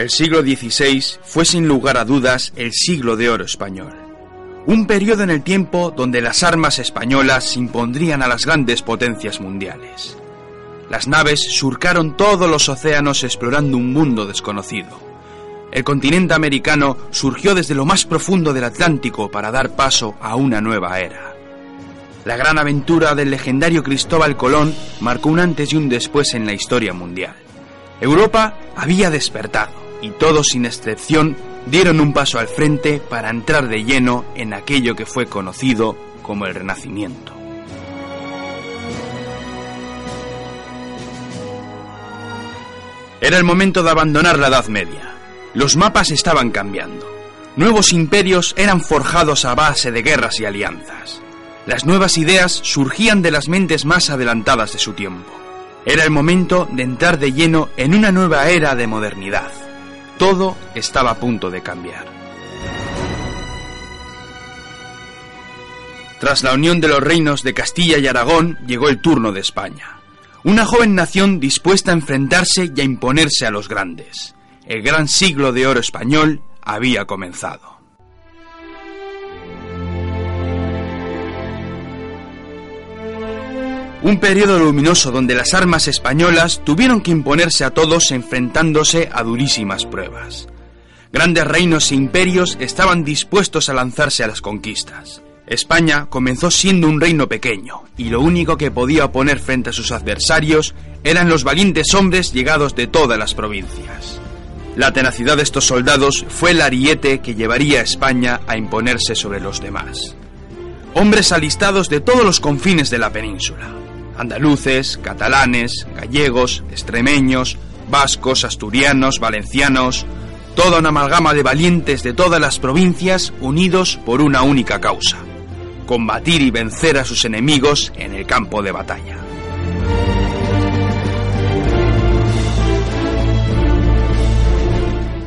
El siglo XVI fue sin lugar a dudas el siglo de oro español. Un periodo en el tiempo donde las armas españolas se impondrían a las grandes potencias mundiales. Las naves surcaron todos los océanos explorando un mundo desconocido. El continente americano surgió desde lo más profundo del Atlántico para dar paso a una nueva era. La gran aventura del legendario Cristóbal Colón marcó un antes y un después en la historia mundial. Europa había despertado y todos sin excepción dieron un paso al frente para entrar de lleno en aquello que fue conocido como el Renacimiento. Era el momento de abandonar la Edad Media. Los mapas estaban cambiando. Nuevos imperios eran forjados a base de guerras y alianzas. Las nuevas ideas surgían de las mentes más adelantadas de su tiempo. Era el momento de entrar de lleno en una nueva era de modernidad. Todo estaba a punto de cambiar. Tras la unión de los reinos de Castilla y Aragón llegó el turno de España. Una joven nación dispuesta a enfrentarse y a imponerse a los grandes. El gran siglo de oro español había comenzado. Un periodo luminoso donde las armas españolas tuvieron que imponerse a todos enfrentándose a durísimas pruebas. Grandes reinos e imperios estaban dispuestos a lanzarse a las conquistas. España comenzó siendo un reino pequeño, y lo único que podía poner frente a sus adversarios eran los valientes hombres llegados de todas las provincias. La tenacidad de estos soldados fue el ariete que llevaría a España a imponerse sobre los demás. Hombres alistados de todos los confines de la península, andaluces, catalanes, gallegos, extremeños, vascos, asturianos, valencianos, toda una amalgama de valientes de todas las provincias unidos por una única causa, combatir y vencer a sus enemigos en el campo de batalla.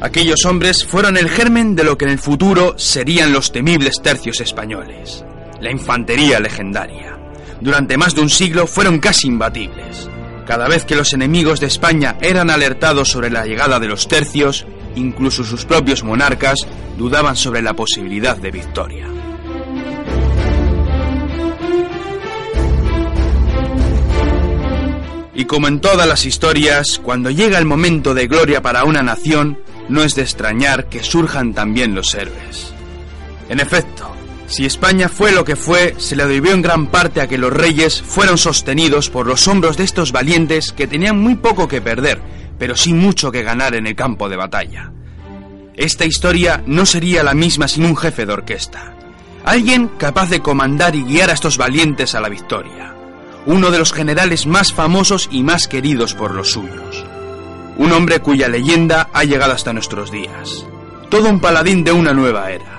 Aquellos hombres fueron el germen de lo que en el futuro serían los temibles tercios españoles, la infantería legendaria durante más de un siglo fueron casi imbatibles. Cada vez que los enemigos de España eran alertados sobre la llegada de los tercios, incluso sus propios monarcas dudaban sobre la posibilidad de victoria. Y como en todas las historias, cuando llega el momento de gloria para una nación, no es de extrañar que surjan también los héroes. En efecto, si España fue lo que fue, se le debió en gran parte a que los reyes fueron sostenidos por los hombros de estos valientes que tenían muy poco que perder, pero sí mucho que ganar en el campo de batalla. Esta historia no sería la misma sin un jefe de orquesta, alguien capaz de comandar y guiar a estos valientes a la victoria, uno de los generales más famosos y más queridos por los suyos, un hombre cuya leyenda ha llegado hasta nuestros días, todo un paladín de una nueva era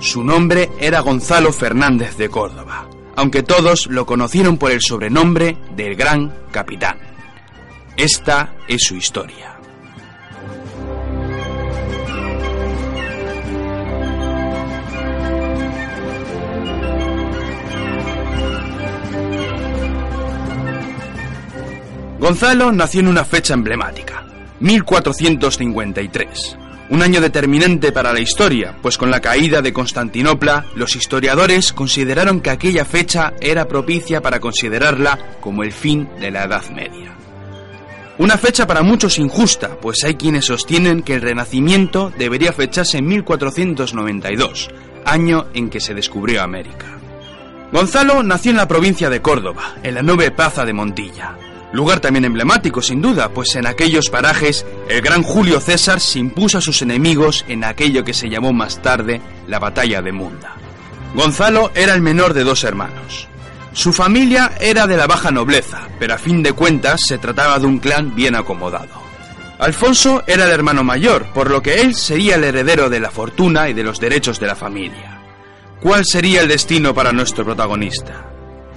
su nombre era Gonzalo Fernández de Córdoba, aunque todos lo conocieron por el sobrenombre del Gran Capitán. Esta es su historia. Gonzalo nació en una fecha emblemática, 1453 un año determinante para la historia, pues con la caída de Constantinopla, los historiadores consideraron que aquella fecha era propicia para considerarla como el fin de la Edad Media. Una fecha para muchos injusta, pues hay quienes sostienen que el Renacimiento debería fecharse en 1492, año en que se descubrió América. Gonzalo nació en la provincia de Córdoba, en la nube Plaza de Montilla, Lugar también emblemático, sin duda, pues en aquellos parajes el gran Julio César se impuso a sus enemigos en aquello que se llamó más tarde la batalla de Munda. Gonzalo era el menor de dos hermanos. Su familia era de la baja nobleza, pero a fin de cuentas se trataba de un clan bien acomodado. Alfonso era el hermano mayor, por lo que él sería el heredero de la fortuna y de los derechos de la familia. ¿Cuál sería el destino para nuestro protagonista?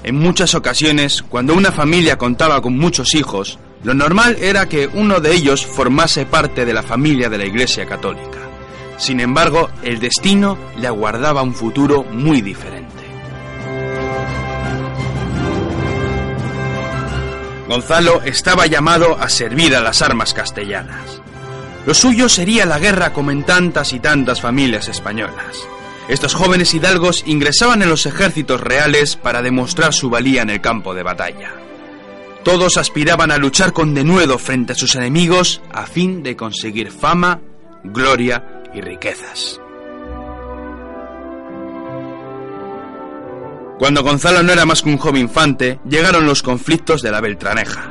En muchas ocasiones, cuando una familia contaba con muchos hijos, lo normal era que uno de ellos formase parte de la familia de la Iglesia Católica. Sin embargo, el destino le aguardaba un futuro muy diferente. Gonzalo estaba llamado a servir a las armas castellanas. Lo suyo sería la guerra como en tantas y tantas familias españolas. Estos jóvenes hidalgos ingresaban en los ejércitos reales para demostrar su valía en el campo de batalla. Todos aspiraban a luchar con denuedo frente a sus enemigos a fin de conseguir fama, gloria y riquezas. Cuando Gonzalo no era más que un joven infante, llegaron los conflictos de la Beltraneja,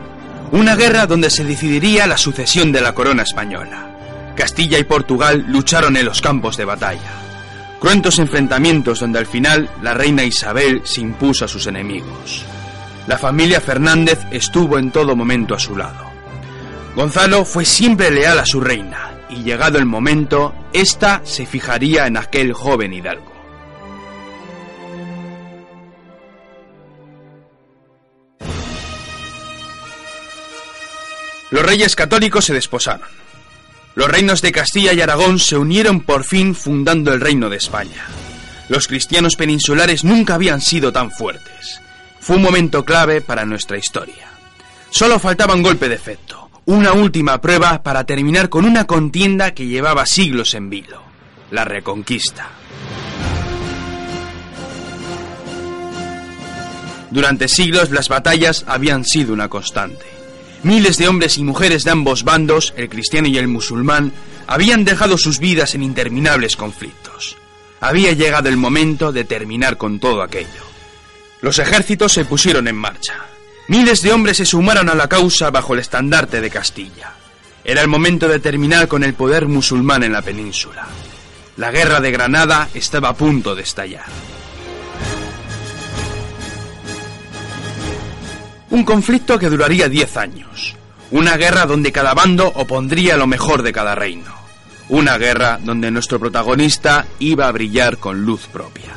una guerra donde se decidiría la sucesión de la corona española. Castilla y Portugal lucharon en los campos de batalla. Cruentos enfrentamientos donde al final la reina Isabel se impuso a sus enemigos. La familia Fernández estuvo en todo momento a su lado. Gonzalo fue siempre leal a su reina y llegado el momento, ésta se fijaría en aquel joven hidalgo. Los reyes católicos se desposaron. Los reinos de Castilla y Aragón se unieron por fin fundando el reino de España. Los cristianos peninsulares nunca habían sido tan fuertes. Fue un momento clave para nuestra historia. Solo faltaba un golpe de efecto, una última prueba para terminar con una contienda que llevaba siglos en vilo, la reconquista. Durante siglos las batallas habían sido una constante. Miles de hombres y mujeres de ambos bandos, el cristiano y el musulmán, habían dejado sus vidas en interminables conflictos. Había llegado el momento de terminar con todo aquello. Los ejércitos se pusieron en marcha. Miles de hombres se sumaron a la causa bajo el estandarte de Castilla. Era el momento de terminar con el poder musulmán en la península. La guerra de Granada estaba a punto de estallar. Un conflicto que duraría diez años. Una guerra donde cada bando opondría lo mejor de cada reino. Una guerra donde nuestro protagonista iba a brillar con luz propia.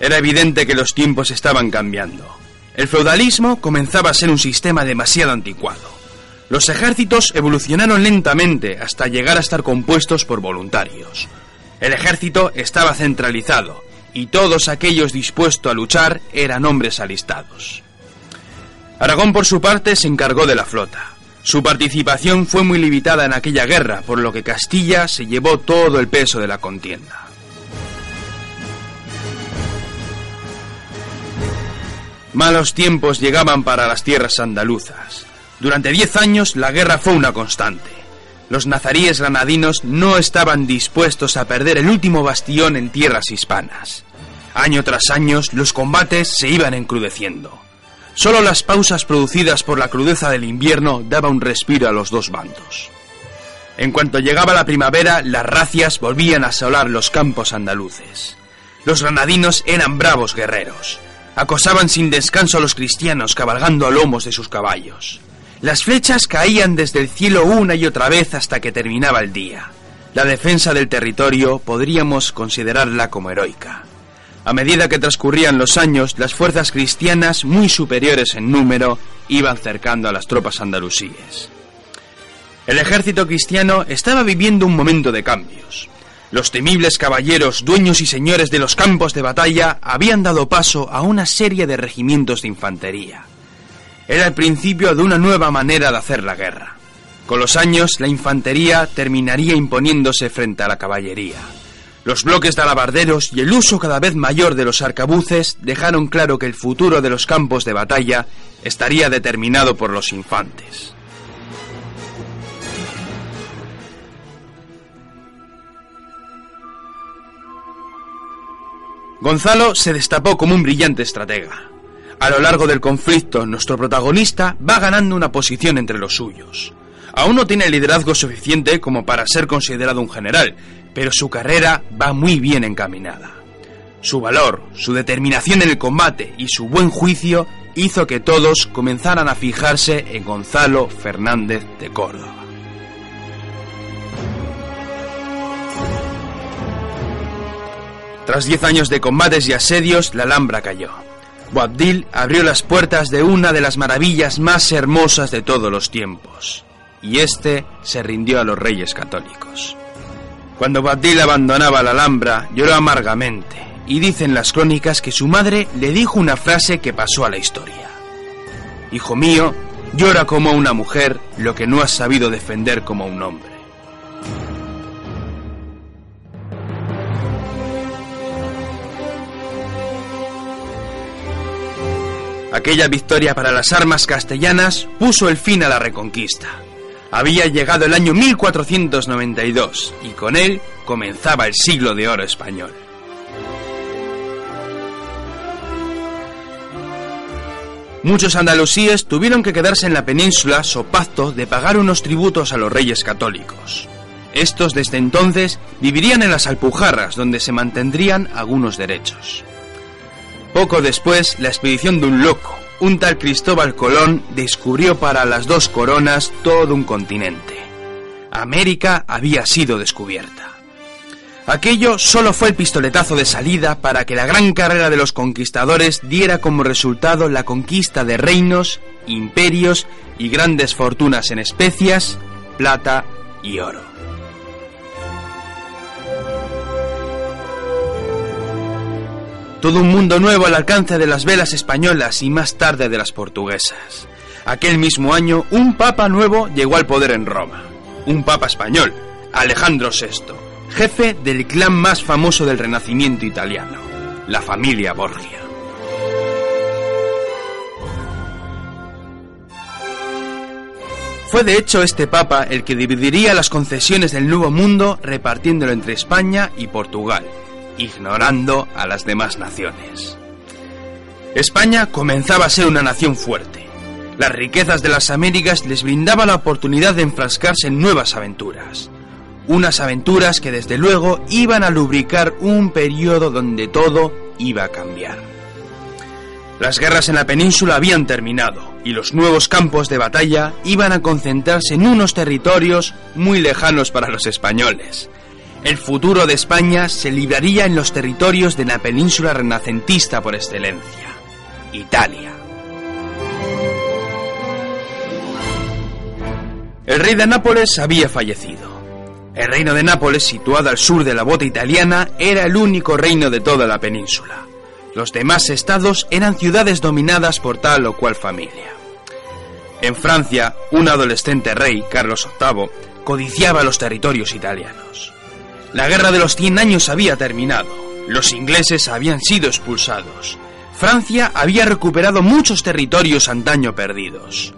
Era evidente que los tiempos estaban cambiando. El feudalismo comenzaba a ser un sistema demasiado anticuado. Los ejércitos evolucionaron lentamente hasta llegar a estar compuestos por voluntarios. El ejército estaba centralizado y todos aquellos dispuestos a luchar eran hombres alistados. Aragón por su parte se encargó de la flota. Su participación fue muy limitada en aquella guerra, por lo que Castilla se llevó todo el peso de la contienda. Malos tiempos llegaban para las tierras andaluzas. Durante diez años la guerra fue una constante. Los nazaríes granadinos no estaban dispuestos a perder el último bastión en tierras hispanas. Año tras año los combates se iban encrudeciendo. Solo las pausas producidas por la crudeza del invierno daba un respiro a los dos bandos. En cuanto llegaba la primavera, las racias volvían a asolar los campos andaluces. Los granadinos eran bravos guerreros. Acosaban sin descanso a los cristianos cabalgando a lomos de sus caballos. Las flechas caían desde el cielo una y otra vez hasta que terminaba el día. La defensa del territorio podríamos considerarla como heroica. A medida que transcurrían los años, las fuerzas cristianas, muy superiores en número, iban cercando a las tropas andalusíes. El ejército cristiano estaba viviendo un momento de cambios. Los temibles caballeros, dueños y señores de los campos de batalla, habían dado paso a una serie de regimientos de infantería. Era el principio de una nueva manera de hacer la guerra. Con los años, la infantería terminaría imponiéndose frente a la caballería. Los bloques de alabarderos y el uso cada vez mayor de los arcabuces dejaron claro que el futuro de los campos de batalla estaría determinado por los infantes. Gonzalo se destapó como un brillante estratega. A lo largo del conflicto, nuestro protagonista va ganando una posición entre los suyos. Aún no tiene liderazgo suficiente como para ser considerado un general, pero su carrera va muy bien encaminada. Su valor, su determinación en el combate y su buen juicio hizo que todos comenzaran a fijarse en Gonzalo Fernández de Córdoba. Tras diez años de combates y asedios, la Alhambra cayó. Boabdil abrió las puertas de una de las maravillas más hermosas de todos los tiempos, y éste se rindió a los reyes católicos. Cuando Badil abandonaba la Alhambra, lloró amargamente, y dicen las crónicas que su madre le dijo una frase que pasó a la historia. Hijo mío, Llora como una mujer lo que no has sabido defender como un hombre. Aquella victoria para las armas castellanas puso el fin a la reconquista. Había llegado el año 1492 y con él comenzaba el siglo de oro español. Muchos andalusíes tuvieron que quedarse en la península so pacto de pagar unos tributos a los reyes católicos. Estos desde entonces vivirían en las Alpujarras, donde se mantendrían algunos derechos. Poco después, la expedición de un loco, un tal Cristóbal Colón, descubrió para las dos coronas todo un continente. América había sido descubierta. Aquello solo fue el pistoletazo de salida para que la gran carrera de los conquistadores diera como resultado la conquista de reinos, imperios y grandes fortunas en especias, plata y oro. Todo un mundo nuevo al alcance de las velas españolas y más tarde de las portuguesas. Aquel mismo año, un papa nuevo llegó al poder en Roma. Un papa español, Alejandro VI jefe del clan más famoso del Renacimiento italiano, la familia Borgia. Fue de hecho este papa el que dividiría las concesiones del Nuevo Mundo repartiéndolo entre España y Portugal, ignorando a las demás naciones. España comenzaba a ser una nación fuerte. Las riquezas de las Américas les brindaba la oportunidad de enfrascarse en nuevas aventuras unas aventuras que desde luego iban a lubricar un periodo donde todo iba a cambiar. Las guerras en la península habían terminado y los nuevos campos de batalla iban a concentrarse en unos territorios muy lejanos para los españoles. El futuro de España se libraría en los territorios de la península renacentista por excelencia, Italia. El rey de Nápoles había fallecido el reino de Nápoles, situado al sur de la bota italiana, era el único reino de toda la península. Los demás estados eran ciudades dominadas por tal o cual familia. En Francia, un adolescente rey, Carlos VIII, codiciaba los territorios italianos. La guerra de los Cien años había terminado. Los ingleses habían sido expulsados. Francia había recuperado muchos territorios antaño perdidos.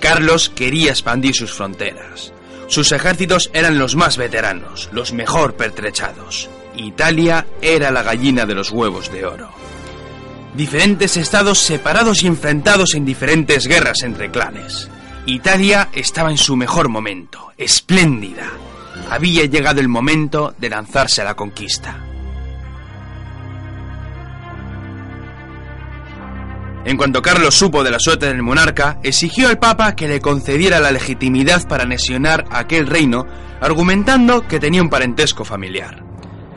Carlos quería expandir sus fronteras. Sus ejércitos eran los más veteranos, los mejor pertrechados. Italia era la gallina de los huevos de oro. Diferentes estados separados y enfrentados en diferentes guerras entre clanes. Italia estaba en su mejor momento, espléndida. Había llegado el momento de lanzarse a la conquista. En cuanto Carlos supo de la suerte del monarca, exigió al Papa que le concediera la legitimidad para anexionar aquel reino, argumentando que tenía un parentesco familiar.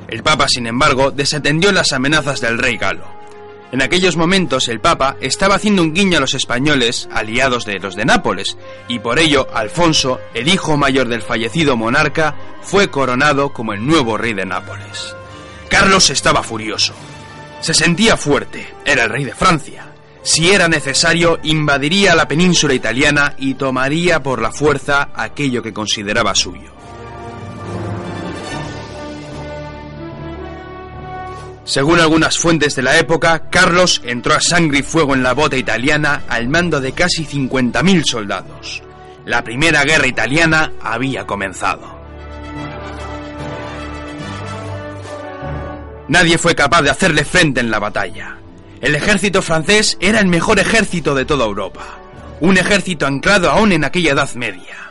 El Papa, sin embargo, desatendió las amenazas del rey galo. En aquellos momentos el Papa estaba haciendo un guiño a los españoles, aliados de los de Nápoles, y por ello Alfonso, el hijo mayor del fallecido monarca, fue coronado como el nuevo rey de Nápoles. Carlos estaba furioso. Se sentía fuerte, era el rey de Francia, si era necesario, invadiría la península italiana y tomaría por la fuerza aquello que consideraba suyo. Según algunas fuentes de la época, Carlos entró a sangre y fuego en la bota italiana al mando de casi 50.000 soldados. La primera guerra italiana había comenzado. Nadie fue capaz de hacerle frente en la batalla. El ejército francés era el mejor ejército de toda Europa, un ejército anclado aún en aquella Edad Media.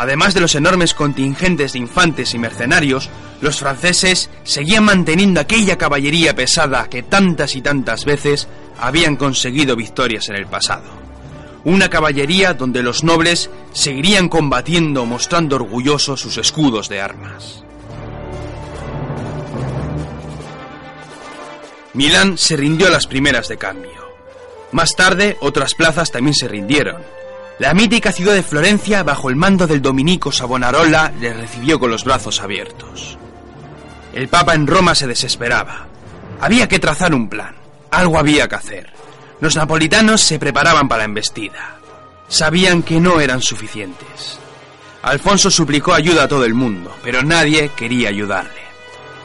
Además de los enormes contingentes de infantes y mercenarios, los franceses seguían manteniendo aquella caballería pesada que tantas y tantas veces habían conseguido victorias en el pasado. Una caballería donde los nobles seguirían combatiendo mostrando orgullosos sus escudos de armas. Milán se rindió a las primeras de cambio. Más tarde, otras plazas también se rindieron. La mítica ciudad de Florencia, bajo el mando del dominico Savonarola, le recibió con los brazos abiertos. El Papa en Roma se desesperaba. Había que trazar un plan. Algo había que hacer. Los napolitanos se preparaban para la embestida. Sabían que no eran suficientes. Alfonso suplicó ayuda a todo el mundo, pero nadie quería ayudarle.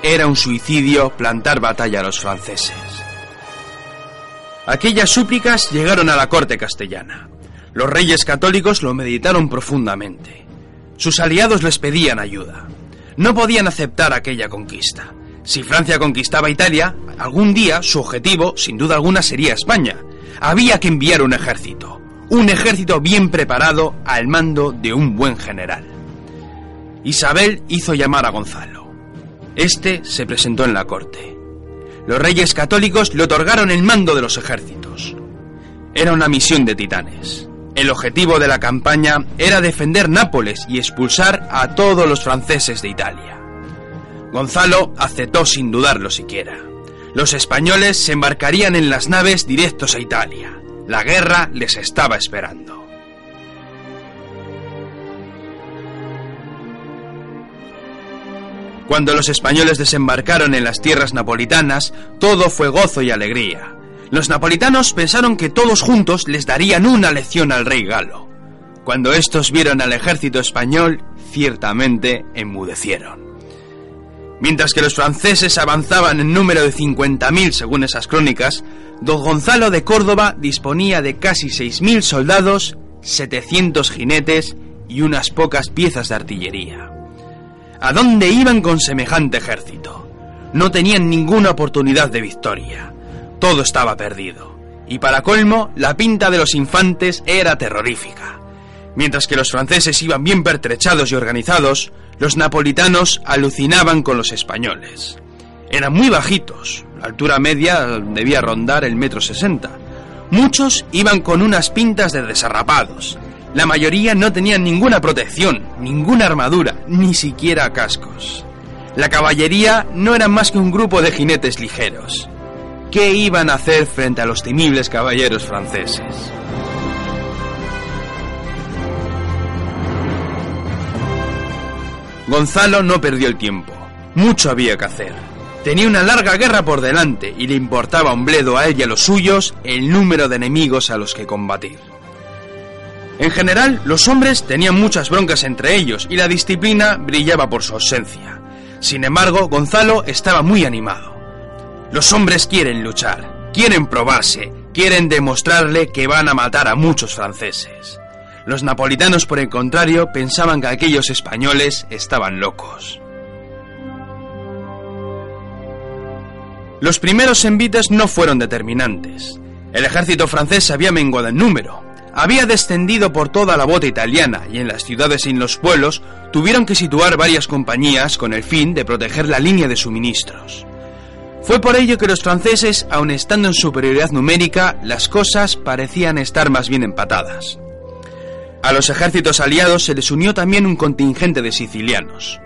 Era un suicidio plantar batalla a los franceses. Aquellas súplicas llegaron a la corte castellana. Los reyes católicos lo meditaron profundamente. Sus aliados les pedían ayuda. No podían aceptar aquella conquista. Si Francia conquistaba Italia, algún día su objetivo, sin duda alguna, sería España. Había que enviar un ejército, un ejército bien preparado al mando de un buen general. Isabel hizo llamar a Gonzalo. Este se presentó en la corte. Los reyes católicos le otorgaron el mando de los ejércitos. Era una misión de titanes. El objetivo de la campaña era defender Nápoles y expulsar a todos los franceses de Italia. Gonzalo aceptó sin dudarlo siquiera. Los españoles se embarcarían en las naves directos a Italia. La guerra les estaba esperando. Cuando los españoles desembarcaron en las tierras napolitanas, todo fue gozo y alegría. Los napolitanos pensaron que todos juntos les darían una lección al rey galo. Cuando estos vieron al ejército español, ciertamente enmudecieron. Mientras que los franceses avanzaban en número de 50.000 según esas crónicas, don Gonzalo de Córdoba disponía de casi 6.000 soldados, 700 jinetes y unas pocas piezas de artillería. ¿A dónde iban con semejante ejército? No tenían ninguna oportunidad de victoria. Todo estaba perdido. Y para colmo, la pinta de los infantes era terrorífica. Mientras que los franceses iban bien pertrechados y organizados, los napolitanos alucinaban con los españoles. Eran muy bajitos, la altura media debía rondar el metro sesenta. Muchos iban con unas pintas de desarrapados. La mayoría no tenían ninguna protección, ninguna armadura, ni siquiera cascos. La caballería no era más que un grupo de jinetes ligeros. ¿Qué iban a hacer frente a los temibles caballeros franceses? Gonzalo no perdió el tiempo. Mucho había que hacer. Tenía una larga guerra por delante y le importaba un bledo a él y a los suyos el número de enemigos a los que combatir. En general, los hombres tenían muchas broncas entre ellos y la disciplina brillaba por su ausencia. Sin embargo, Gonzalo estaba muy animado. Los hombres quieren luchar, quieren probarse, quieren demostrarle que van a matar a muchos franceses. Los napolitanos, por el contrario, pensaban que aquellos españoles estaban locos. Los primeros envites no fueron determinantes. El ejército francés había menguado en número, había descendido por toda la bota italiana y en las ciudades y en los pueblos tuvieron que situar varias compañías con el fin de proteger la línea de suministros. Fue por ello que los franceses, aun estando en superioridad numérica, las cosas parecían estar más bien empatadas. A los ejércitos aliados se les unió también un contingente de sicilianos.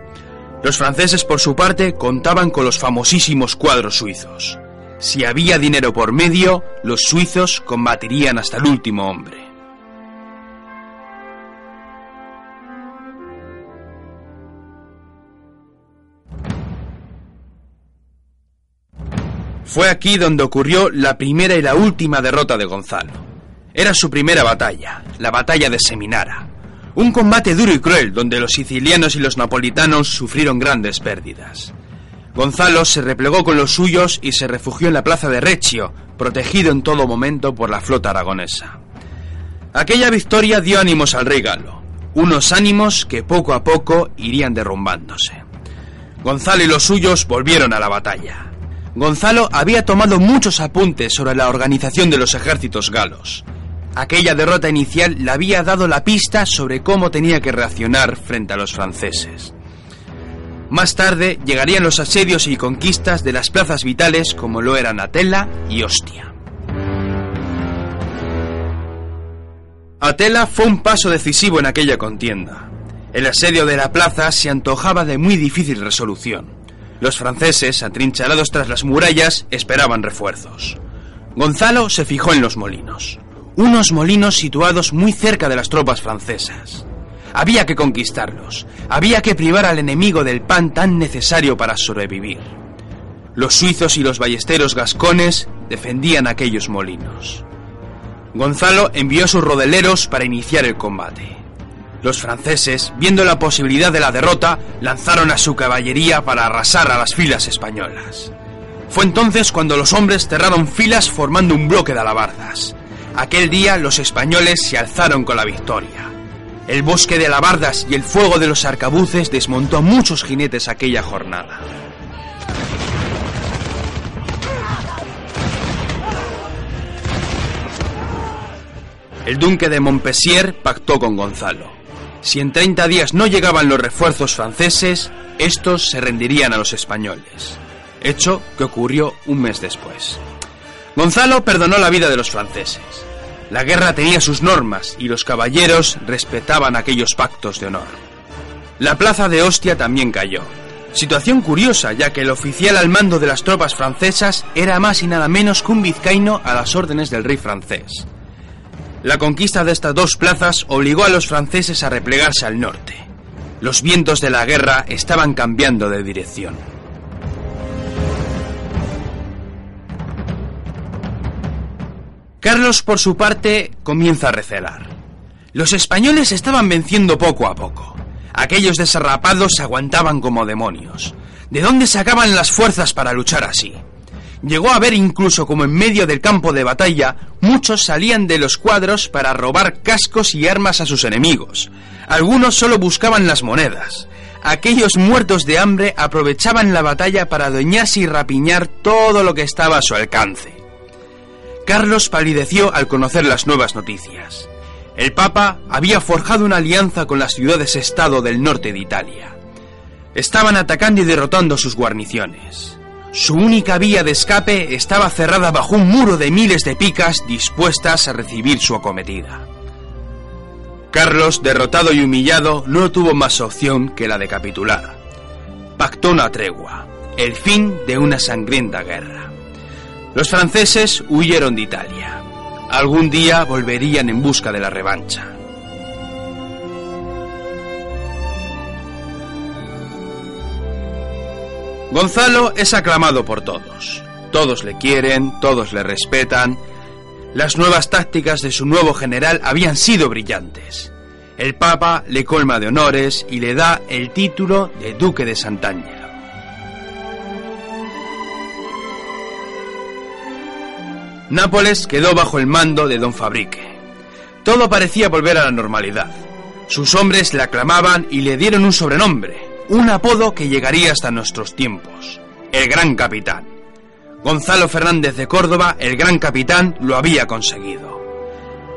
Los franceses, por su parte, contaban con los famosísimos cuadros suizos. Si había dinero por medio, los suizos combatirían hasta el último hombre. Fue aquí donde ocurrió la primera y la última derrota de Gonzalo. Era su primera batalla, la batalla de Seminara. Un combate duro y cruel donde los sicilianos y los napolitanos sufrieron grandes pérdidas. Gonzalo se replegó con los suyos y se refugió en la plaza de Reccio, protegido en todo momento por la flota aragonesa. Aquella victoria dio ánimos al rey Galo, unos ánimos que poco a poco irían derrumbándose. Gonzalo y los suyos volvieron a la batalla. Gonzalo había tomado muchos apuntes sobre la organización de los ejércitos galos. Aquella derrota inicial le había dado la pista sobre cómo tenía que reaccionar frente a los franceses. Más tarde llegarían los asedios y conquistas de las plazas vitales como lo eran Atela y Ostia. Atela fue un paso decisivo en aquella contienda. El asedio de la plaza se antojaba de muy difícil resolución. Los franceses, atrincherados tras las murallas, esperaban refuerzos. Gonzalo se fijó en los molinos unos molinos situados muy cerca de las tropas francesas. Había que conquistarlos, había que privar al enemigo del pan tan necesario para sobrevivir. Los suizos y los ballesteros gascones defendían aquellos molinos. Gonzalo envió a sus rodeleros para iniciar el combate. Los franceses, viendo la posibilidad de la derrota, lanzaron a su caballería para arrasar a las filas españolas. Fue entonces cuando los hombres cerraron filas formando un bloque de alabardas. Aquel día los españoles se alzaron con la victoria. El bosque de alabardas y el fuego de los arcabuces desmontó a muchos jinetes aquella jornada. El duque de Montpensier pactó con Gonzalo. Si en 30 días no llegaban los refuerzos franceses, estos se rendirían a los españoles. Hecho que ocurrió un mes después. Gonzalo perdonó la vida de los franceses. La guerra tenía sus normas y los caballeros respetaban aquellos pactos de honor. La plaza de Ostia también cayó. Situación curiosa, ya que el oficial al mando de las tropas francesas era más y nada menos que un vizcaíno a las órdenes del rey francés. La conquista de estas dos plazas obligó a los franceses a replegarse al norte. Los vientos de la guerra estaban cambiando de dirección. Carlos, por su parte, comienza a recelar. Los españoles estaban venciendo poco a poco. Aquellos desarrapados se aguantaban como demonios. ¿De dónde sacaban las fuerzas para luchar así? Llegó a ver incluso como en medio del campo de batalla muchos salían de los cuadros para robar cascos y armas a sus enemigos. Algunos solo buscaban las monedas. Aquellos muertos de hambre aprovechaban la batalla para adueñarse y rapiñar todo lo que estaba a su alcance. Carlos palideció al conocer las nuevas noticias. El Papa había forjado una alianza con las ciudades-estado del norte de Italia. Estaban atacando y derrotando sus guarniciones. Su única vía de escape estaba cerrada bajo un muro de miles de picas dispuestas a recibir su acometida. Carlos, derrotado y humillado, no tuvo más opción que la de capitular. Pactó una tregua, el fin de una sangrienta guerra. Los franceses huyeron de Italia. Algún día volverían en busca de la revancha. Gonzalo es aclamado por todos. Todos le quieren, todos le respetan. Las nuevas tácticas de su nuevo general habían sido brillantes. El Papa le colma de honores y le da el título de Duque de Sant'Angelo. Nápoles quedó bajo el mando de don Fabrique. Todo parecía volver a la normalidad. Sus hombres le aclamaban y le dieron un sobrenombre, un apodo que llegaría hasta nuestros tiempos, el Gran Capitán. Gonzalo Fernández de Córdoba, el Gran Capitán, lo había conseguido.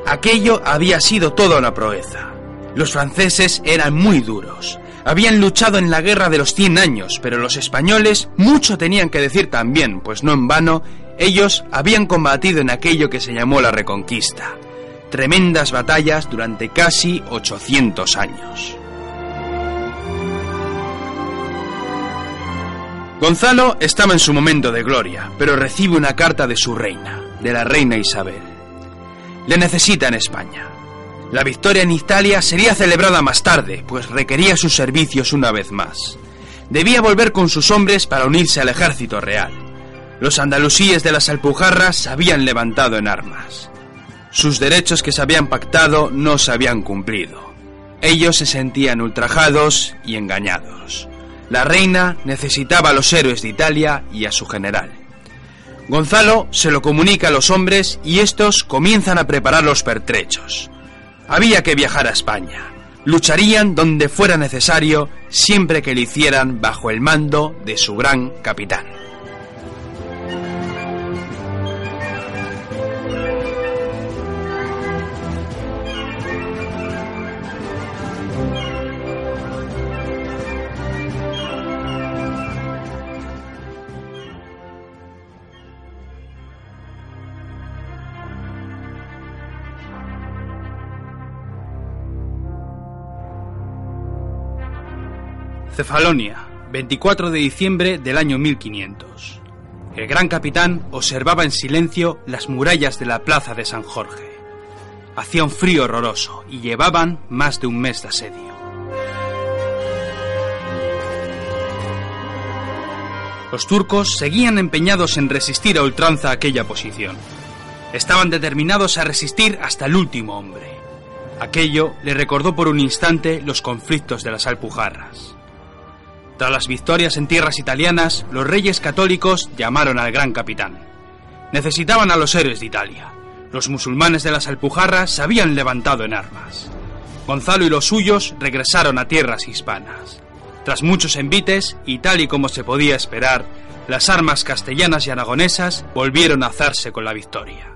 Aquello había sido toda una proeza. Los franceses eran muy duros. Habían luchado en la guerra de los 100 años, pero los españoles mucho tenían que decir también, pues no en vano, ellos habían combatido en aquello que se llamó la Reconquista. Tremendas batallas durante casi 800 años. Gonzalo estaba en su momento de gloria, pero recibe una carta de su reina, de la reina Isabel. Le necesita en España. La victoria en Italia sería celebrada más tarde, pues requería sus servicios una vez más. Debía volver con sus hombres para unirse al ejército real. Los andalusíes de las Alpujarras se habían levantado en armas. Sus derechos que se habían pactado no se habían cumplido. Ellos se sentían ultrajados y engañados. La reina necesitaba a los héroes de Italia y a su general. Gonzalo se lo comunica a los hombres y estos comienzan a preparar los pertrechos. Había que viajar a España. Lucharían donde fuera necesario siempre que lo hicieran bajo el mando de su gran capitán. Cefalonia, 24 de diciembre del año 1500. El gran capitán observaba en silencio las murallas de la plaza de San Jorge. Hacía un frío horroroso y llevaban más de un mes de asedio. Los turcos seguían empeñados en resistir a ultranza aquella posición. Estaban determinados a resistir hasta el último hombre. Aquello le recordó por un instante los conflictos de las Alpujarras. Tras las victorias en tierras italianas, los reyes católicos llamaron al gran capitán. Necesitaban a los héroes de Italia. Los musulmanes de las Alpujarras se habían levantado en armas. Gonzalo y los suyos regresaron a tierras hispanas. Tras muchos envites, y tal y como se podía esperar, las armas castellanas y aragonesas volvieron a alzarse con la victoria.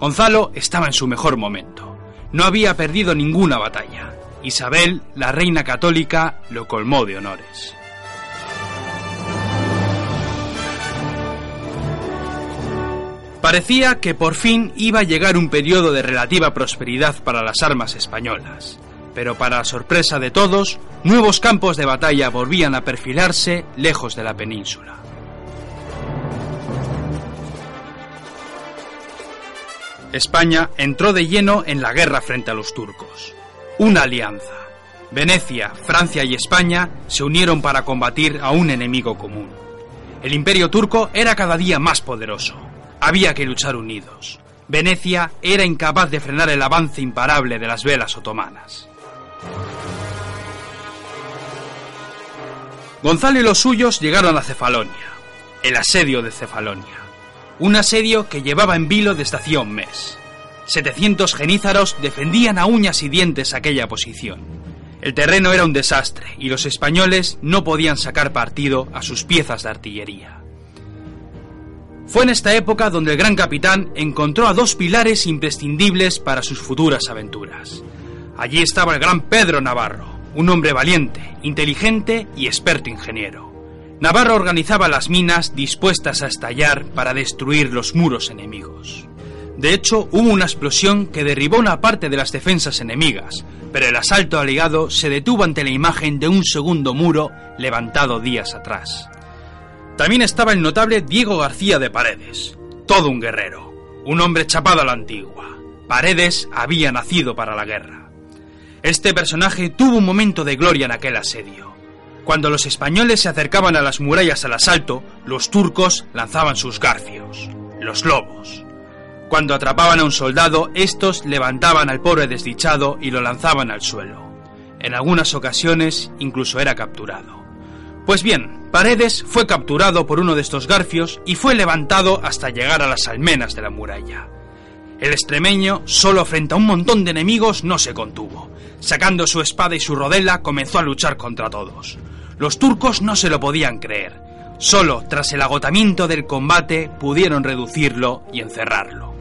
Gonzalo estaba en su mejor momento. No había perdido ninguna batalla. Isabel, la reina católica, lo colmó de honores. Parecía que por fin iba a llegar un periodo de relativa prosperidad para las armas españolas, pero para sorpresa de todos, nuevos campos de batalla volvían a perfilarse lejos de la península. España entró de lleno en la guerra frente a los turcos. Una alianza. Venecia, Francia y España se unieron para combatir a un enemigo común. El imperio turco era cada día más poderoso. Había que luchar unidos. Venecia era incapaz de frenar el avance imparable de las velas otomanas. Gonzalo y los suyos llegaron a Cefalonia, el asedio de Cefalonia, un asedio que llevaba en vilo desde hacía un mes. 700 genízaros defendían a uñas y dientes aquella posición. El terreno era un desastre y los españoles no podían sacar partido a sus piezas de artillería. Fue en esta época donde el gran capitán encontró a dos pilares imprescindibles para sus futuras aventuras. Allí estaba el gran Pedro Navarro, un hombre valiente, inteligente y experto ingeniero. Navarro organizaba las minas dispuestas a estallar para destruir los muros enemigos. De hecho, hubo una explosión que derribó una parte de las defensas enemigas, pero el asalto aliado se detuvo ante la imagen de un segundo muro levantado días atrás. También estaba el notable Diego García de Paredes, todo un guerrero, un hombre chapado a la antigua. Paredes había nacido para la guerra. Este personaje tuvo un momento de gloria en aquel asedio. Cuando los españoles se acercaban a las murallas al asalto, los turcos lanzaban sus garfios, los lobos. Cuando atrapaban a un soldado, estos levantaban al pobre desdichado y lo lanzaban al suelo. En algunas ocasiones incluso era capturado. Pues bien, Paredes fue capturado por uno de estos garfios y fue levantado hasta llegar a las almenas de la muralla. El extremeño, solo frente a un montón de enemigos, no se contuvo. Sacando su espada y su rodela, comenzó a luchar contra todos. Los turcos no se lo podían creer. Solo tras el agotamiento del combate pudieron reducirlo y encerrarlo.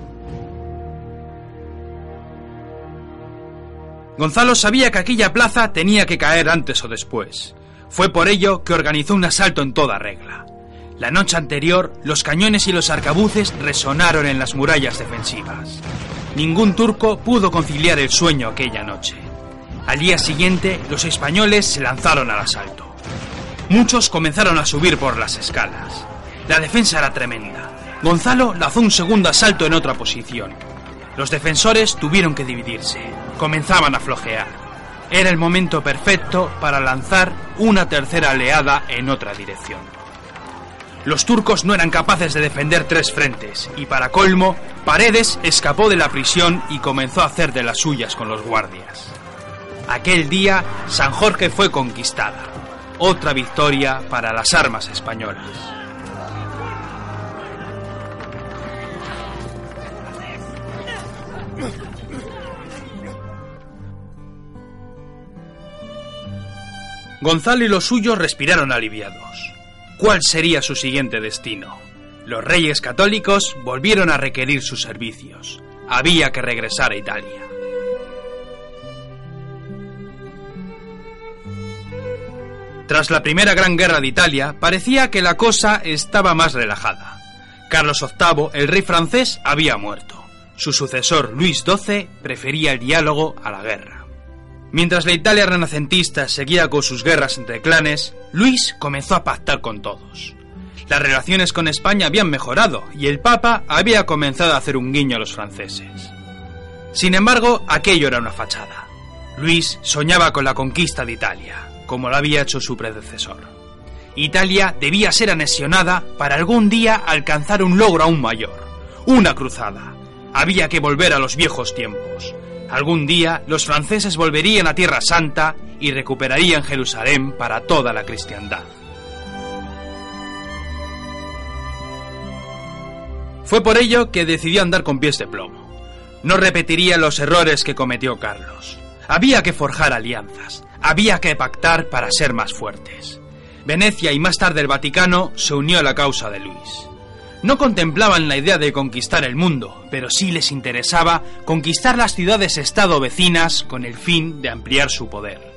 Gonzalo sabía que aquella plaza tenía que caer antes o después. Fue por ello que organizó un asalto en toda regla. La noche anterior, los cañones y los arcabuces resonaron en las murallas defensivas. Ningún turco pudo conciliar el sueño aquella noche. Al día siguiente, los españoles se lanzaron al asalto. Muchos comenzaron a subir por las escalas. La defensa era tremenda. Gonzalo lanzó un segundo asalto en otra posición. Los defensores tuvieron que dividirse. Comenzaban a flojear era el momento perfecto para lanzar una tercera oleada en otra dirección. Los turcos no eran capaces de defender tres frentes y para colmo, Paredes escapó de la prisión y comenzó a hacer de las suyas con los guardias. Aquel día, San Jorge fue conquistada. Otra victoria para las armas españolas. Gonzalo y los suyos respiraron aliviados. ¿Cuál sería su siguiente destino? Los reyes católicos volvieron a requerir sus servicios. Había que regresar a Italia. Tras la Primera Gran Guerra de Italia, parecía que la cosa estaba más relajada. Carlos VIII, el rey francés, había muerto. Su sucesor, Luis XII, prefería el diálogo a la guerra. Mientras la Italia renacentista seguía con sus guerras entre clanes, Luis comenzó a pactar con todos. Las relaciones con España habían mejorado y el Papa había comenzado a hacer un guiño a los franceses. Sin embargo, aquello era una fachada. Luis soñaba con la conquista de Italia, como lo había hecho su predecesor. Italia debía ser anexionada para algún día alcanzar un logro aún mayor, una cruzada, Había que volver a los viejos tiempos. Algún día los franceses volverían a Tierra Santa y recuperarían Jerusalén para toda la cristiandad. Fue por ello que decidió andar con pies de plomo. No repetiría los errores que cometió Carlos. Había que forjar alianzas, había que pactar para ser más fuertes. Venecia y más tarde el Vaticano se unió a la causa de Luis. No contemplaban la idea de conquistar el mundo, pero sí les interesaba conquistar las ciudades-estado vecinas con el fin de ampliar su poder.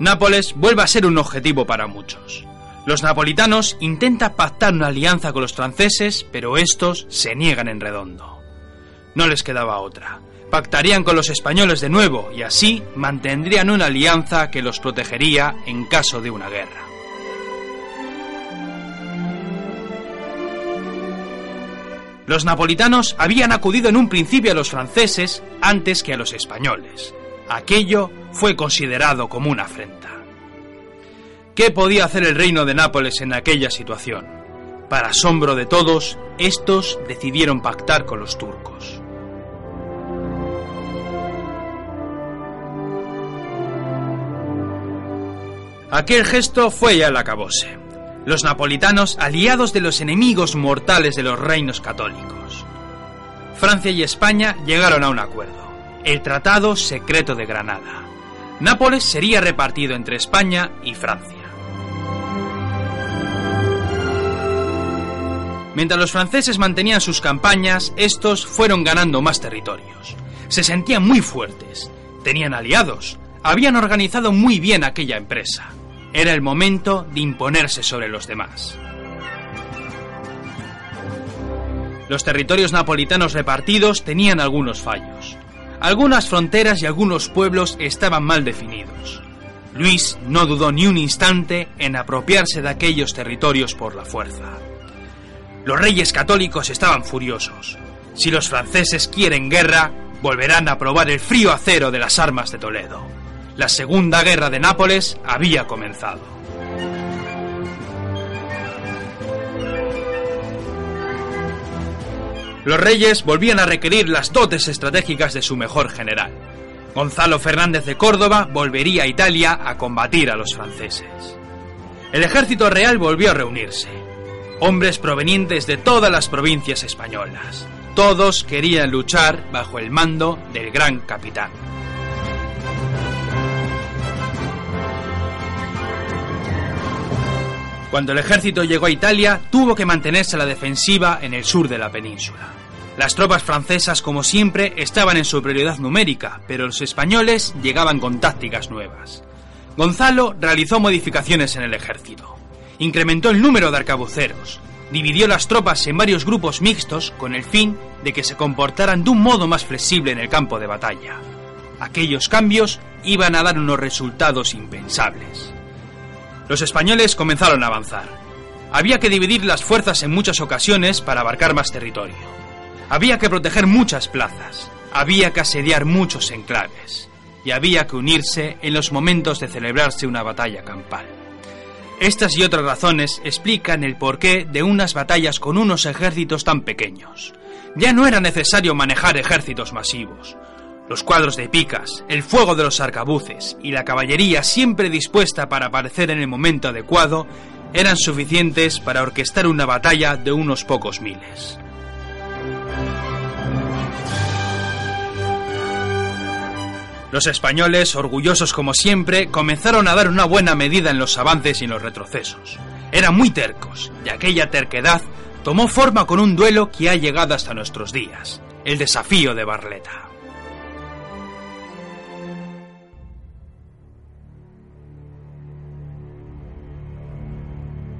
Nápoles vuelve a ser un objetivo para muchos. Los napolitanos intentan pactar una alianza con los franceses, pero estos se niegan en redondo. No les quedaba otra. Pactarían con los españoles de nuevo y así mantendrían una alianza que los protegería en caso de una guerra. Los napolitanos habían acudido en un principio a los franceses antes que a los españoles. Aquello fue considerado como una afrenta. ¿Qué podía hacer el reino de Nápoles en aquella situación? Para asombro de todos, estos decidieron pactar con los turcos. Aquel gesto fue ya el acabose. Los napolitanos aliados de los enemigos mortales de los reinos católicos. Francia y España llegaron a un acuerdo, el Tratado Secreto de Granada. Nápoles sería repartido entre España y Francia. Mientras los franceses mantenían sus campañas, estos fueron ganando más territorios. Se sentían muy fuertes, tenían aliados, habían organizado muy bien aquella empresa. Era el momento de imponerse sobre los demás. Los territorios napolitanos repartidos tenían algunos fallos. Algunas fronteras y algunos pueblos estaban mal definidos. Luis no dudó ni un instante en apropiarse de aquellos territorios por la fuerza. Los reyes católicos estaban furiosos. Si los franceses quieren guerra, volverán a probar el frío acero de las armas de Toledo. La Segunda Guerra de Nápoles había comenzado. Los reyes volvían a requerir las dotes estratégicas de su mejor general. Gonzalo Fernández de Córdoba volvería a Italia a combatir a los franceses. El ejército real volvió a reunirse hombres provenientes de todas las provincias españolas. Todos querían luchar bajo el mando del gran capitán. Cuando el ejército llegó a Italia, tuvo que mantenerse a la defensiva en el sur de la península. Las tropas francesas, como siempre, estaban en superioridad numérica, pero los españoles llegaban con tácticas nuevas. Gonzalo realizó modificaciones en el ejército incrementó el número de arcabuceros, dividió las tropas en varios grupos mixtos con el fin de que se comportaran de un modo más flexible en el campo de batalla. Aquellos cambios iban a dar unos resultados impensables. Los españoles comenzaron a avanzar. Había que dividir las fuerzas en muchas ocasiones para abarcar más territorio. Había que proteger muchas plazas. Había que asediar muchos enclaves. Y había que unirse en los momentos de celebrarse una batalla campal. Estas y otras razones explican el porqué de unas batallas con unos ejércitos tan pequeños. Ya no era necesario manejar ejércitos masivos. Los cuadros de picas, el fuego de los arcabuces y la caballería siempre dispuesta para aparecer en el momento adecuado eran suficientes para orquestar una batalla de unos pocos miles. Los españoles, orgullosos como siempre, comenzaron a dar una buena medida en los avances y en los retrocesos. Eran muy tercos, y aquella terquedad tomó forma con un duelo que ha llegado hasta nuestros días, el desafío de Barleta.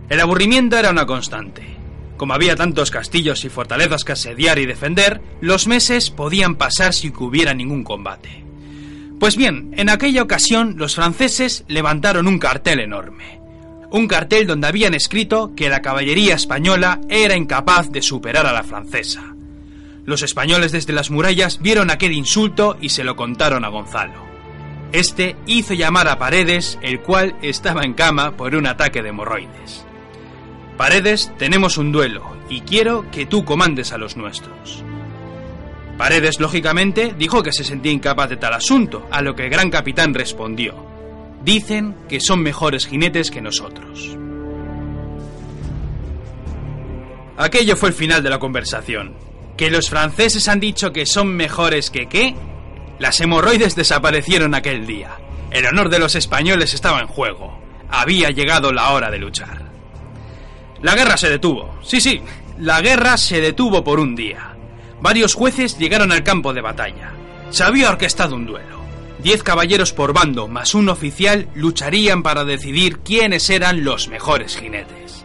El aburrimiento era una constante. Como había tantos castillos y fortalezas que asediar y defender, los meses podían pasar sin que hubiera ningún combate. Pues bien, en aquella ocasión los franceses levantaron un cartel enorme. Un cartel donde habían escrito que la caballería española era incapaz de superar a la francesa. Los españoles desde las murallas vieron aquel insulto y se lo contaron a Gonzalo. Este hizo llamar a Paredes, el cual estaba en cama por un ataque de hemorroides. Paredes, tenemos un duelo y quiero que tú comandes a los nuestros. Paredes, lógicamente, dijo que se sentía incapaz de tal asunto, a lo que el gran capitán respondió, dicen que son mejores jinetes que nosotros. Aquello fue el final de la conversación. ¿Que los franceses han dicho que son mejores que qué? Las hemorroides desaparecieron aquel día. El honor de los españoles estaba en juego. Había llegado la hora de luchar. La guerra se detuvo. Sí, sí, la guerra se detuvo por un día. Varios jueces llegaron al campo de batalla. Se había orquestado un duelo. Diez caballeros por bando más un oficial lucharían para decidir quiénes eran los mejores jinetes.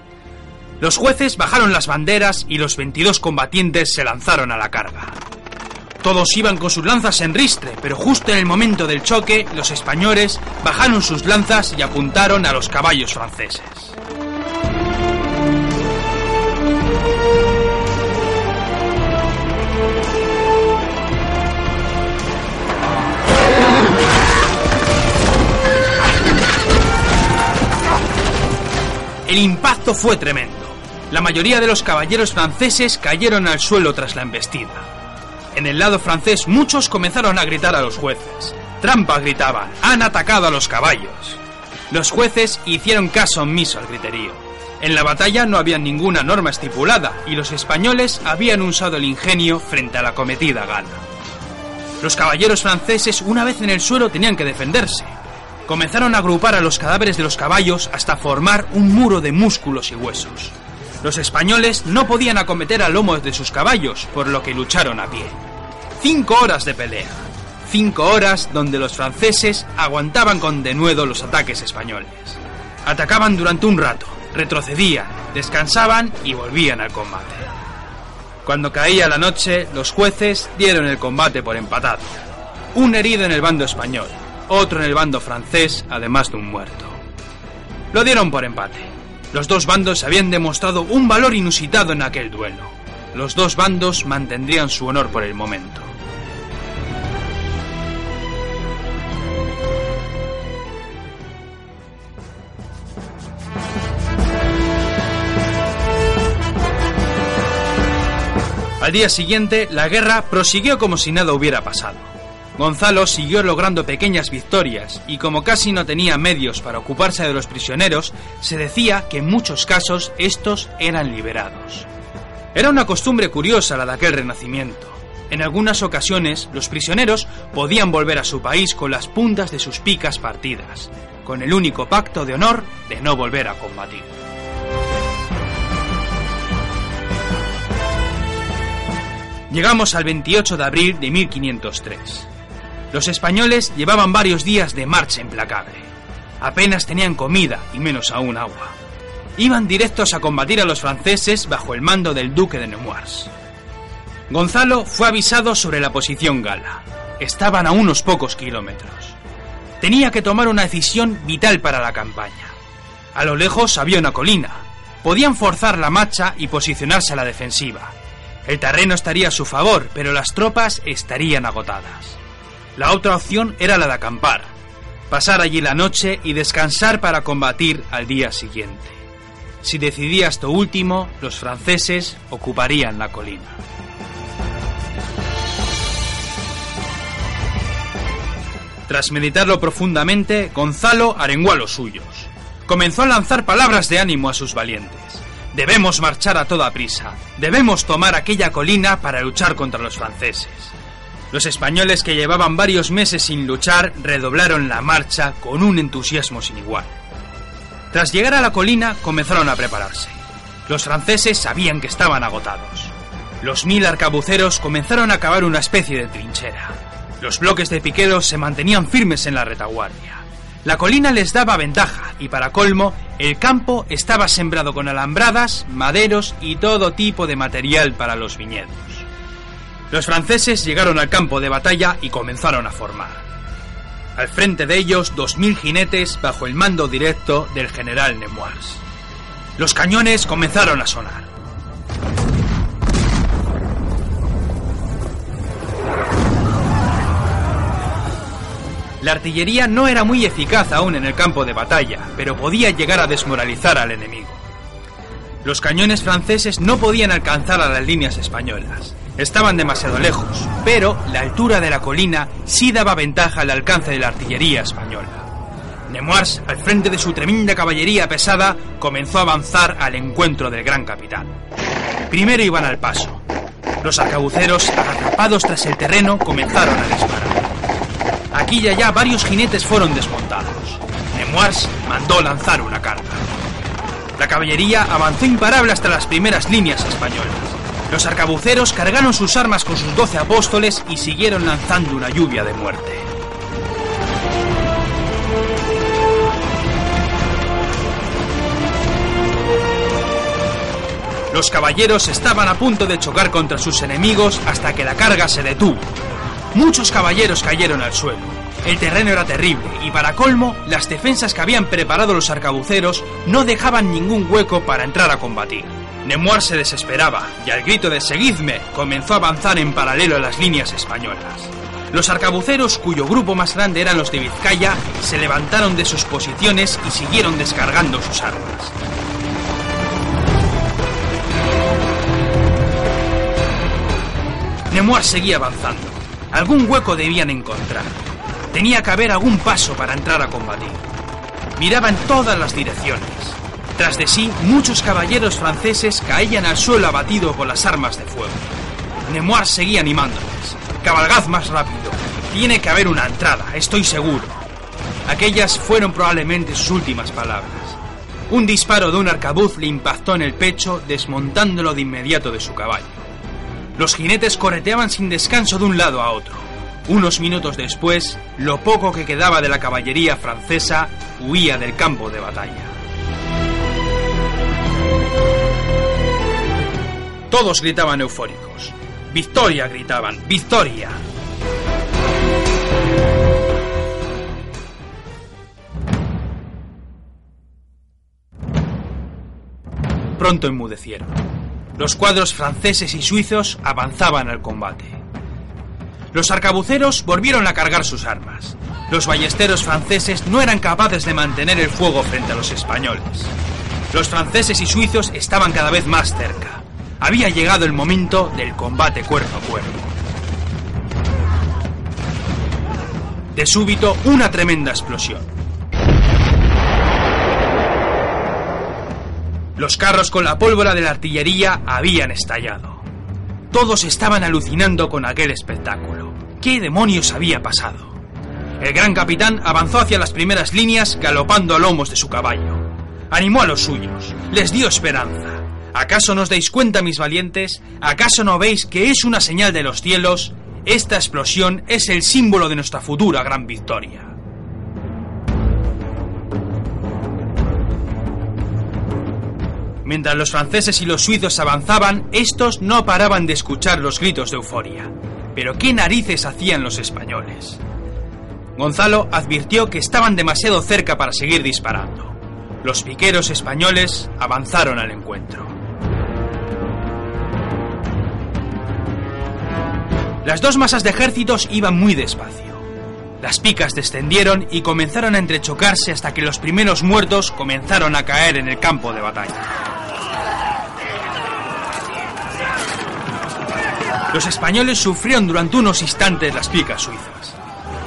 Los jueces bajaron las banderas y los 22 combatientes se lanzaron a la carga. Todos iban con sus lanzas en ristre, pero justo en el momento del choque, los españoles bajaron sus lanzas y apuntaron a los caballos franceses. El impacto fue tremendo. La mayoría de los caballeros franceses cayeron al suelo tras la embestida. En el lado francés muchos comenzaron a gritar a los jueces. Trampa gritaban, han atacado a los caballos. Los jueces hicieron caso omiso al griterío. En la batalla no había ninguna norma estipulada y los españoles habían usado el ingenio frente a la cometida gala. Los caballeros franceses una vez en el suelo tenían que defenderse, comenzaron a agrupar a los cadáveres de los caballos hasta formar un muro de músculos y huesos. Los españoles no podían acometer a lomos de sus caballos, por lo que lucharon a pie. Cinco horas de pelea. Cinco horas donde los franceses aguantaban con denuedo los ataques españoles. Atacaban durante un rato, retrocedían, descansaban y volvían al combate. Cuando caía la noche, los jueces dieron el combate por empatado. Un herido en el bando español, otro en el bando francés, además de un muerto. Lo dieron por empate. Los dos bandos habían demostrado un valor inusitado en aquel duelo. Los dos bandos mantendrían su honor por el momento. Al día siguiente, la guerra prosiguió como si nada hubiera pasado. Gonzalo siguió logrando pequeñas victorias y como casi no tenía medios para ocuparse de los prisioneros, se decía que en muchos casos estos eran liberados. Era una costumbre curiosa la de aquel renacimiento. En algunas ocasiones los prisioneros podían volver a su país con las puntas de sus picas partidas, con el único pacto de honor de no volver a combatir. Llegamos al 28 de abril de 1503. Los españoles llevaban varios días de marcha implacable. Apenas tenían comida y menos aún agua. Iban directos a combatir a los franceses bajo el mando del duque de Nemours. Gonzalo fue avisado sobre la posición gala. Estaban a unos pocos kilómetros. Tenía que tomar una decisión vital para la campaña. A lo lejos había una colina. Podían forzar la marcha y posicionarse a la defensiva. El terreno estaría a su favor, pero las tropas estarían agotadas. La otra opción era la de acampar, pasar allí la noche y descansar para combatir al día siguiente. Si decidía esto último, los franceses ocuparían la colina. Tras meditarlo profundamente, Gonzalo arengó a los suyos. Comenzó a lanzar palabras de ánimo a sus valientes. Debemos marchar a toda prisa. Debemos tomar aquella colina para luchar contra los franceses. Los españoles que llevaban varios meses sin luchar redoblaron la marcha con un entusiasmo sin igual. Tras llegar a la colina comenzaron a prepararse. Los franceses sabían que estaban agotados. Los mil arcabuceros comenzaron a cavar una especie de trinchera. Los bloques de piqueros se mantenían firmes en la retaguardia. La colina les daba ventaja y para colmo, el campo estaba sembrado con alambradas, maderos y todo tipo de material para los viñedos. Los franceses llegaron al campo de batalla y comenzaron a formar. Al frente de ellos, dos mil jinetes bajo el mando directo del general Nemours. Los cañones comenzaron a sonar. La artillería no era muy eficaz aún en el campo de batalla, pero podía llegar a desmoralizar al enemigo. Los cañones franceses no podían alcanzar a las líneas españolas. Estaban demasiado lejos, pero la altura de la colina sí daba ventaja al alcance de la artillería española. Nemours, al frente de su tremenda caballería pesada, comenzó a avanzar al encuentro del gran capitán. Primero iban al paso. Los arcabuceros, atrapados tras el terreno, comenzaron a disparar. Aquí y allá varios jinetes fueron desmontados. Nemours mandó lanzar una carga. La caballería avanzó imparable hasta las primeras líneas españolas. Los arcabuceros cargaron sus armas con sus doce apóstoles y siguieron lanzando una lluvia de muerte. Los caballeros estaban a punto de chocar contra sus enemigos hasta que la carga se detuvo. Muchos caballeros cayeron al suelo. El terreno era terrible y para colmo, las defensas que habían preparado los arcabuceros no dejaban ningún hueco para entrar a combatir. Nemours se desesperaba y al grito de Seguidme comenzó a avanzar en paralelo a las líneas españolas. Los arcabuceros, cuyo grupo más grande eran los de Vizcaya, se levantaron de sus posiciones y siguieron descargando sus armas. Nemours seguía avanzando. Algún hueco debían encontrar. Tenía que haber algún paso para entrar a combatir. Miraba en todas las direcciones. Tras de sí, muchos caballeros franceses caían al suelo abatidos por las armas de fuego. Nemours seguía animándoles. Cabalgad más rápido. Tiene que haber una entrada, estoy seguro. Aquellas fueron probablemente sus últimas palabras. Un disparo de un arcabuz le impactó en el pecho, desmontándolo de inmediato de su caballo. Los jinetes correteaban sin descanso de un lado a otro. Unos minutos después, lo poco que quedaba de la caballería francesa huía del campo de batalla. Todos gritaban eufóricos. ¡Victoria! gritaban. ¡Victoria! Pronto enmudecieron. Los cuadros franceses y suizos avanzaban al combate. Los arcabuceros volvieron a cargar sus armas. Los ballesteros franceses no eran capaces de mantener el fuego frente a los españoles. Los franceses y suizos estaban cada vez más cerca. Había llegado el momento del combate cuerpo a cuerpo. De súbito, una tremenda explosión. Los carros con la pólvora de la artillería habían estallado. Todos estaban alucinando con aquel espectáculo. ¿Qué demonios había pasado? El gran capitán avanzó hacia las primeras líneas galopando a lomos de su caballo. Animó a los suyos, les dio esperanza. ¿Acaso no os dais cuenta, mis valientes? ¿Acaso no veis que es una señal de los cielos? Esta explosión es el símbolo de nuestra futura gran victoria. Mientras los franceses y los suizos avanzaban, estos no paraban de escuchar los gritos de euforia. Pero ¿qué narices hacían los españoles? Gonzalo advirtió que estaban demasiado cerca para seguir disparando. Los piqueros españoles avanzaron al encuentro. Las dos masas de ejércitos iban muy despacio. Las picas descendieron y comenzaron a entrechocarse hasta que los primeros muertos comenzaron a caer en el campo de batalla. Los españoles sufrieron durante unos instantes las picas suizas.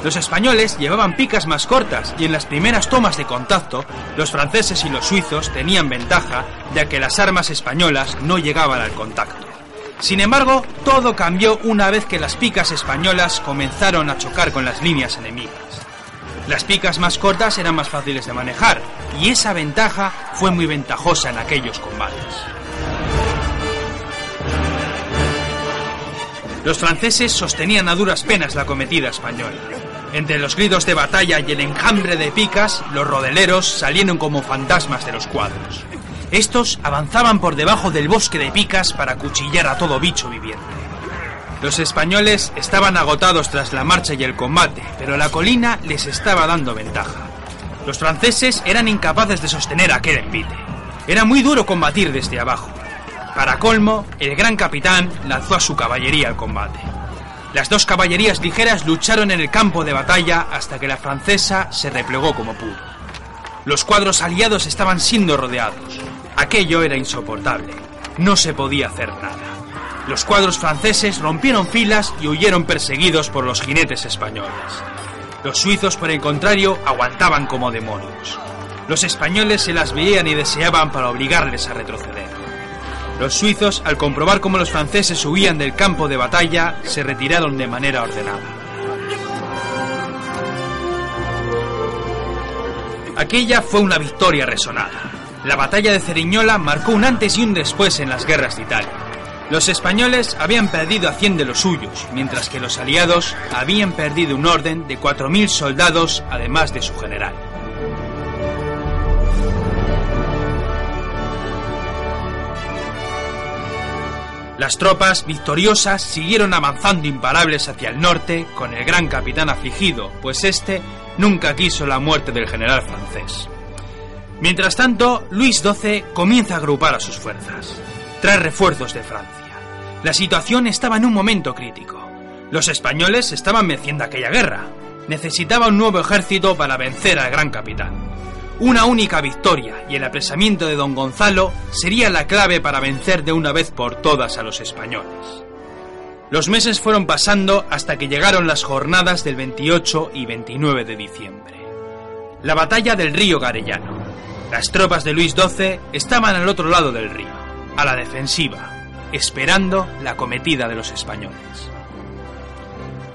Los españoles llevaban picas más cortas y en las primeras tomas de contacto los franceses y los suizos tenían ventaja ya que las armas españolas no llegaban al contacto. Sin embargo, todo cambió una vez que las picas españolas comenzaron a chocar con las líneas enemigas. Las picas más cortas eran más fáciles de manejar y esa ventaja fue muy ventajosa en aquellos combates. Los franceses sostenían a duras penas la cometida española. Entre los gritos de batalla y el enjambre de picas, los rodeleros salieron como fantasmas de los cuadros. Estos avanzaban por debajo del bosque de picas para cuchillar a todo bicho viviente. Los españoles estaban agotados tras la marcha y el combate, pero la colina les estaba dando ventaja. Los franceses eran incapaces de sostener aquel envite. Era muy duro combatir desde abajo. Para colmo, el gran capitán lanzó a su caballería al combate. Las dos caballerías ligeras lucharon en el campo de batalla hasta que la francesa se replegó como pudo. Los cuadros aliados estaban siendo rodeados. Aquello era insoportable. No se podía hacer nada. Los cuadros franceses rompieron filas y huyeron perseguidos por los jinetes españoles. Los suizos, por el contrario, aguantaban como demonios. Los españoles se las veían y deseaban para obligarles a retroceder. Los suizos, al comprobar cómo los franceses huían del campo de batalla, se retiraron de manera ordenada. Aquella fue una victoria resonada. La batalla de Ceriñola marcó un antes y un después en las guerras de Italia. Los españoles habían perdido a 100 de los suyos, mientras que los aliados habían perdido un orden de 4.000 soldados, además de su general. Las tropas victoriosas siguieron avanzando imparables hacia el norte con el gran capitán afligido, pues este nunca quiso la muerte del general francés. Mientras tanto, Luis XII comienza a agrupar a sus fuerzas. Trae refuerzos de Francia. La situación estaba en un momento crítico. Los españoles estaban venciendo aquella guerra. Necesitaba un nuevo ejército para vencer al gran capitán. Una única victoria y el apresamiento de don Gonzalo sería la clave para vencer de una vez por todas a los españoles. Los meses fueron pasando hasta que llegaron las jornadas del 28 y 29 de diciembre. La batalla del río Garellano. Las tropas de Luis XII estaban al otro lado del río, a la defensiva, esperando la cometida de los españoles.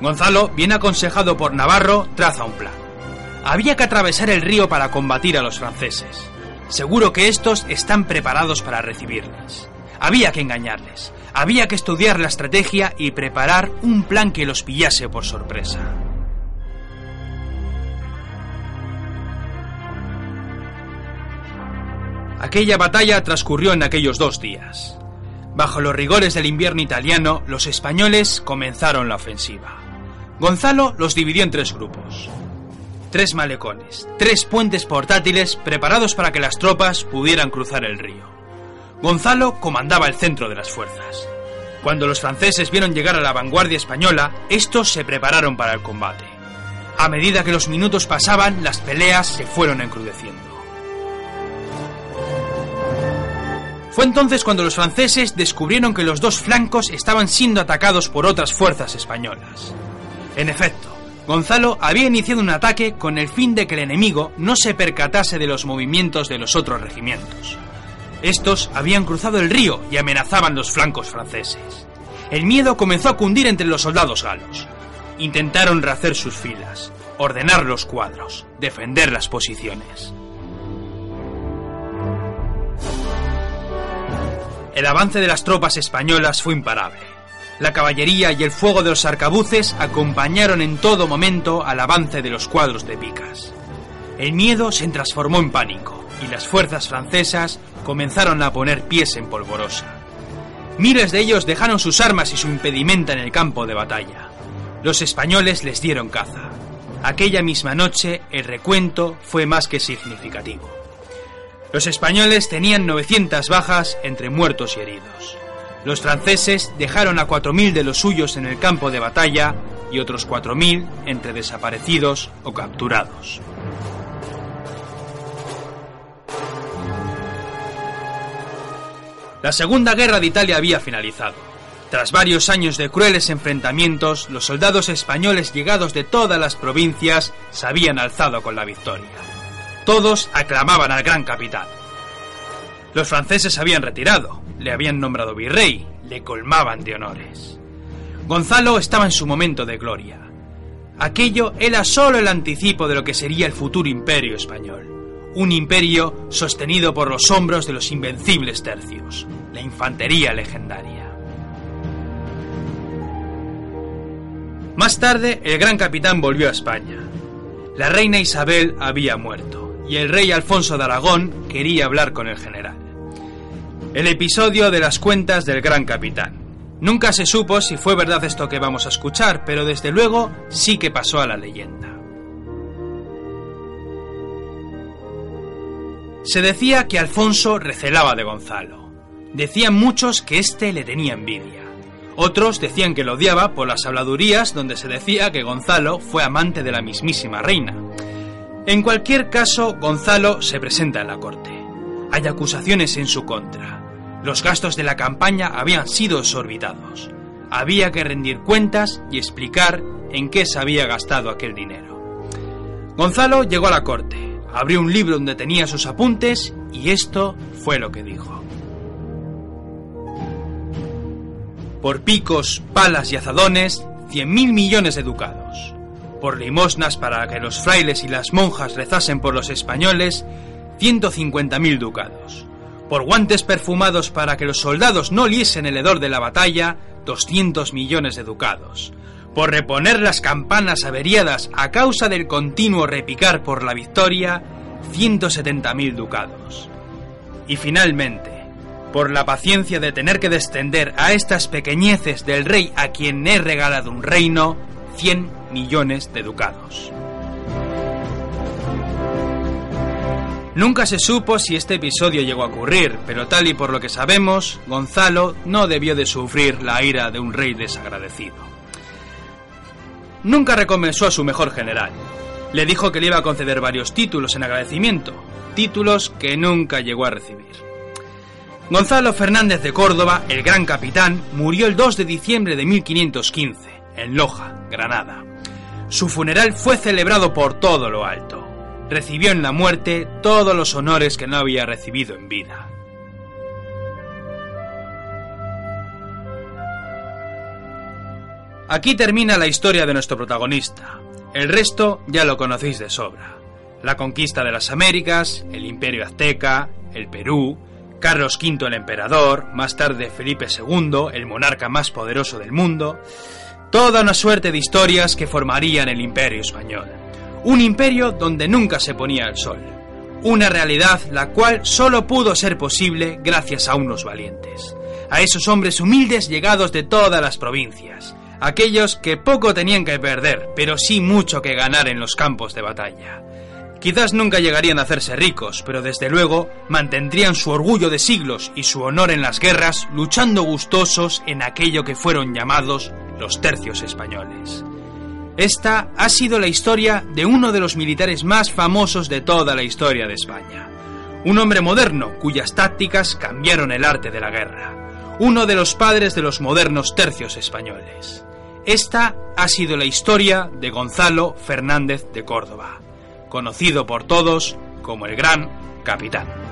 Gonzalo, bien aconsejado por Navarro, traza un plan. Había que atravesar el río para combatir a los franceses. Seguro que estos están preparados para recibirles. Había que engañarles. Había que estudiar la estrategia y preparar un plan que los pillase por sorpresa. Aquella batalla transcurrió en aquellos dos días. Bajo los rigores del invierno italiano, los españoles comenzaron la ofensiva. Gonzalo los dividió en tres grupos. Tres malecones, tres puentes portátiles preparados para que las tropas pudieran cruzar el río. Gonzalo comandaba el centro de las fuerzas. Cuando los franceses vieron llegar a la vanguardia española, estos se prepararon para el combate. A medida que los minutos pasaban, las peleas se fueron encrudeciendo. Fue entonces cuando los franceses descubrieron que los dos flancos estaban siendo atacados por otras fuerzas españolas. En efecto, Gonzalo había iniciado un ataque con el fin de que el enemigo no se percatase de los movimientos de los otros regimientos. Estos habían cruzado el río y amenazaban los flancos franceses. El miedo comenzó a cundir entre los soldados galos. Intentaron rehacer sus filas, ordenar los cuadros, defender las posiciones. El avance de las tropas españolas fue imparable. La caballería y el fuego de los arcabuces acompañaron en todo momento al avance de los cuadros de picas. El miedo se transformó en pánico y las fuerzas francesas comenzaron a poner pies en polvorosa. Miles de ellos dejaron sus armas y su impedimenta en el campo de batalla. Los españoles les dieron caza. Aquella misma noche el recuento fue más que significativo. Los españoles tenían 900 bajas entre muertos y heridos. Los franceses dejaron a 4.000 de los suyos en el campo de batalla y otros 4.000 entre desaparecidos o capturados. La Segunda Guerra de Italia había finalizado. Tras varios años de crueles enfrentamientos, los soldados españoles llegados de todas las provincias se habían alzado con la victoria. Todos aclamaban al gran capitán. Los franceses habían retirado, le habían nombrado virrey, le colmaban de honores. Gonzalo estaba en su momento de gloria. Aquello era solo el anticipo de lo que sería el futuro imperio español. Un imperio sostenido por los hombros de los invencibles tercios, la infantería legendaria. Más tarde, el gran capitán volvió a España. La reina Isabel había muerto y el rey Alfonso de Aragón quería hablar con el general. El episodio de las cuentas del gran capitán. Nunca se supo si fue verdad esto que vamos a escuchar, pero desde luego sí que pasó a la leyenda. Se decía que Alfonso recelaba de Gonzalo. Decían muchos que éste le tenía envidia. Otros decían que lo odiaba por las habladurías donde se decía que Gonzalo fue amante de la mismísima reina. En cualquier caso, Gonzalo se presenta en la corte. Hay acusaciones en su contra. Los gastos de la campaña habían sido exorbitados. Había que rendir cuentas y explicar en qué se había gastado aquel dinero. Gonzalo llegó a la corte, abrió un libro donde tenía sus apuntes y esto fue lo que dijo. Por picos, palas y azadones, cien mil millones de ducados. Por limosnas para que los frailes y las monjas rezasen por los españoles, ciento cincuenta mil ducados. Por guantes perfumados para que los soldados no oliesen el hedor de la batalla, doscientos millones de ducados. Por reponer las campanas averiadas a causa del continuo repicar por la victoria, ciento setenta mil ducados. Y finalmente, por la paciencia de tener que descender a estas pequeñeces del rey a quien he regalado un reino, 100 millones de ducados. Nunca se supo si este episodio llegó a ocurrir, pero tal y por lo que sabemos, Gonzalo no debió de sufrir la ira de un rey desagradecido. Nunca recompensó a su mejor general. Le dijo que le iba a conceder varios títulos en agradecimiento, títulos que nunca llegó a recibir. Gonzalo Fernández de Córdoba, el gran capitán, murió el 2 de diciembre de 1515, en Loja, Granada. Su funeral fue celebrado por todo lo alto. Recibió en la muerte todos los honores que no había recibido en vida. Aquí termina la historia de nuestro protagonista. El resto ya lo conocéis de sobra. La conquista de las Américas, el imperio azteca, el Perú, Carlos V el emperador, más tarde Felipe II, el monarca más poderoso del mundo, toda una suerte de historias que formarían el imperio español. Un imperio donde nunca se ponía el sol. Una realidad la cual solo pudo ser posible gracias a unos valientes. A esos hombres humildes llegados de todas las provincias. Aquellos que poco tenían que perder, pero sí mucho que ganar en los campos de batalla Quizás nunca llegarían a hacerse ricos, pero desde luego mantendrían su orgullo de siglos y su honor en las guerras, luchando gustosos en aquello que fueron llamados los tercios españoles. Esta ha sido la historia de uno de los militares más famosos de toda la historia de España. Un hombre moderno cuyas tácticas cambiaron el arte de la guerra. Uno de los padres de los modernos tercios españoles. Esta ha sido la historia de Gonzalo Fernández de Córdoba conocido por todos como el Gran Capitán.